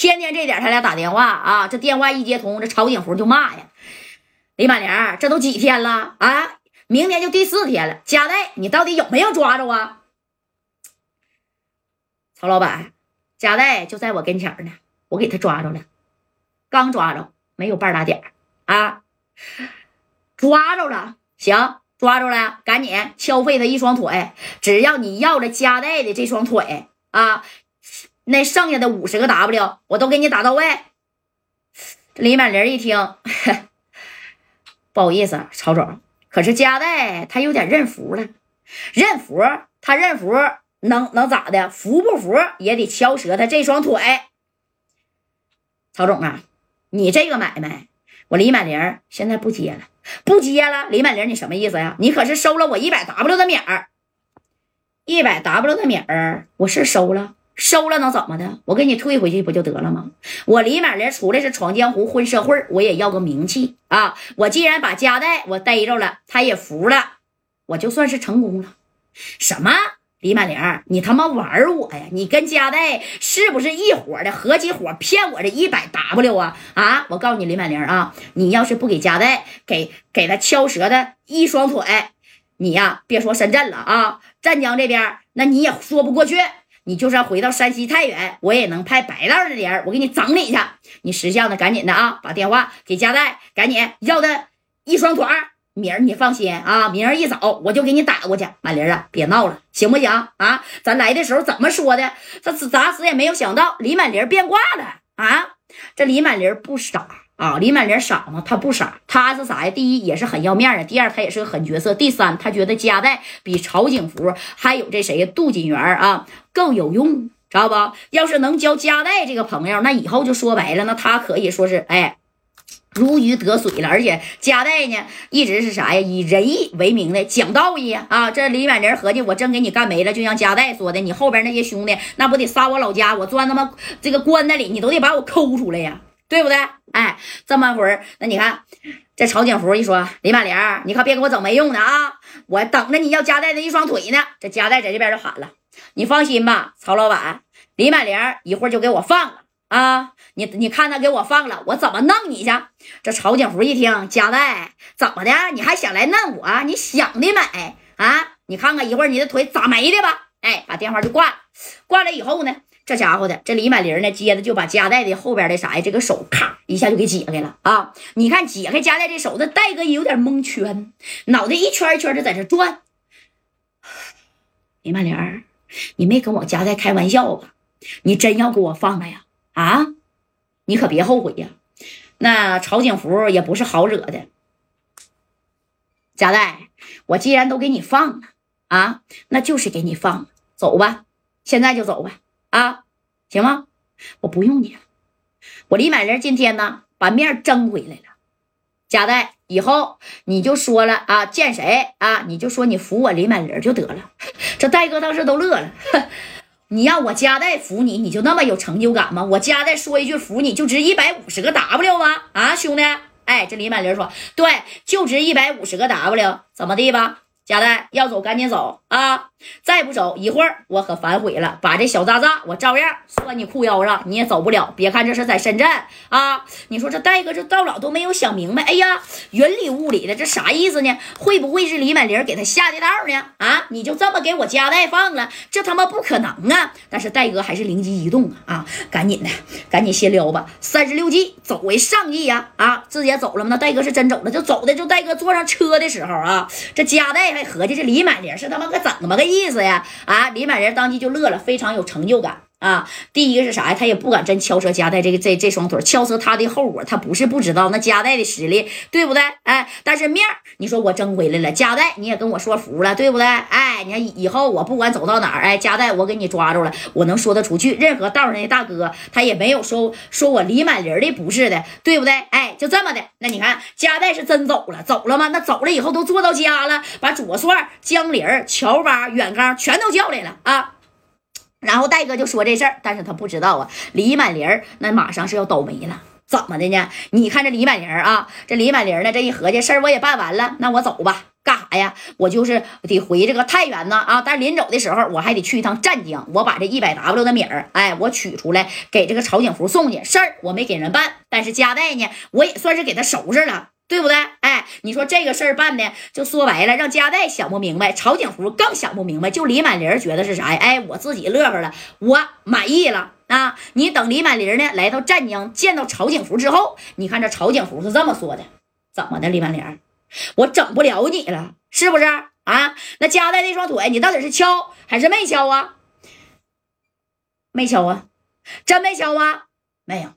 天天这点他俩打电话啊，这电话一接通，这曹景福就骂呀：“李满玲，这都几天了啊？明天就第四天了，加代你到底有没有抓着啊？”曹老板，加代就在我跟前呢，我给他抓着了，刚抓着，没有半打点啊，抓着了，行。抓住了，赶紧敲废他一双腿！只要你要了加代的这双腿啊，那剩下的五十个 W 我都给你打到位。李满林一听，不好意思，曹总，可是加代他有点认服了，认服他认服能能咋的？服不服也得敲折他这双腿。曹总啊，你这个买卖。我李满玲现在不接了，不接了。李满玲，你什么意思呀？你可是收了我一百 W 的米儿，一百 W 的米儿，我是收了，收了能怎么的？我给你退回去不就得了吗？我李满玲出来是闯江湖、混社会，我也要个名气啊！我既然把家代我逮着了，他也服了，我就算是成功了。什么？李满玲，你他妈玩我呀？你跟加代是不是一伙的？合起伙骗我这一百 W 啊？啊！我告诉你，李满玲啊，你要是不给加代给给他敲折的一双腿，你呀别说深圳了啊，湛江这边那你也说不过去。你就算回到山西太原，我也能派白道的人，我给你整你去。你识相的，赶紧的啊，把电话给加代，赶紧要他一双腿。明儿你放心啊，明儿一早我就给你打过去。满玲啊，别闹了，行不行啊？咱来的时候怎么说的？这咋死也没有想到李满玲变卦了啊！这李满玲不傻啊，李满玲傻吗？他不傻，他是啥呀？第一也是很要面的，第二他也是个狠角色，第三他觉得加代比曹景福还有这谁杜锦元啊更有用，知道不？要是能交加代这个朋友，那以后就说白了，那他可以说是哎。如鱼得水了，而且加代呢，一直是啥呀？以仁义为名的，讲道义啊！这李满林合计，我真给你干没了，就像加代说的，你后边那些兄弟，那不得杀我老家？我钻他妈这个棺材里，你都得把我抠出来呀，对不对？哎，这么会儿，那你看这曹景福一说，李满玲，你可别给我整没用的啊！我等着你要夹带的一双腿呢。这夹带在这边就喊了，你放心吧，曹老板，李满玲一会儿就给我放了。啊，你你看他给我放了，我怎么弄你去？这曹景福一听，加代怎么的？你还想来弄我？你想的美啊！你看看一会儿你的腿咋没的吧？哎，把电话就挂了。挂了以后呢，这家伙的这李满玲呢，接着就把夹带的后边的啥呀，这个手咔一下就给解开了啊！你看解开夹带这手，那戴哥也有点蒙圈，脑袋一圈一圈的在这转。李满玲，你没跟我夹带开玩笑吧？你真要给我放了呀？啊，你可别后悔呀！那曹景福也不是好惹的。夹带，我既然都给你放了啊，那就是给你放了。走吧，现在就走吧。啊，行吗？我不用你了。我李满人今天呢，把面争回来了。贾代，以后你就说了啊，见谁啊，你就说你服我李满人就得了。这戴哥当时都乐了。你让我加代服你，你就那么有成就感吗？我加代说一句服你就值一百五十个 W 吗？啊，兄弟，哎，这李满林说对，就值一百五十个 W，怎么地吧？贾代要走赶紧走啊！再不走一会儿我可反悔了，把这小渣渣我照样拴你裤腰上，你也走不了。别看这是在深圳啊，你说这戴哥这到老都没有想明白，哎呀，云里雾里的这啥意思呢？会不会是李满玲给他下的道呢？啊，你就这么给我夹带放了？这他妈不可能啊！但是戴哥还是灵机一动啊，赶紧的，赶紧先撩吧。三十六计走为上计呀！啊，自己也走了吗？那戴哥是真走了，就走的就戴哥坐上车的时候啊，这夹带还。合计这李满玲是他妈个怎么个意思呀？啊，李满仁当即就乐了，非常有成就感啊。第一个是啥呀？他也不敢真敲折夹带这个这这双腿，敲折他的后果，他不是不知道那夹带的实力，对不对？哎，但是面你说我争回来了，夹带你也跟我说服了，对不对？哎，你看以后我不管走到哪儿，哎，夹带我给你抓住了，我能说得出去。任何道上的大哥，他也没有说说我李满林的不是的，对不对？哎，就这么的。那你看夹带是真走了，走了吗？那走了以后都坐到家了，把左帅、江林、乔八、远刚全都叫来了啊。然后戴哥就说这事儿，但是他不知道啊，李满玲那马上是要倒霉了。怎么的呢？你看这李满玲啊，这李满玲呢，这一合计事儿我也办完了，那我走吧。干啥呀？我就是得回这个太原呢啊！但是临走的时候，我还得去一趟湛江，我把这一百 W 的米儿，哎，我取出来给这个曹景福送去。事儿我没给人办，但是夹带呢，我也算是给他收拾了，对不对？哎，你说这个事儿办的，就说白了，让加代想不明白，曹景福更想不明白。就李满玲觉得是啥呀？哎，我自己乐呵了，我满意了啊！你等李满玲呢来到湛江见到曹景福之后，你看这曹景福是这么说的：怎么的，李满玲？我整不了你了，是不是啊？那加代那双腿，你到底是敲还是没敲啊？没敲啊，真没敲啊？没有。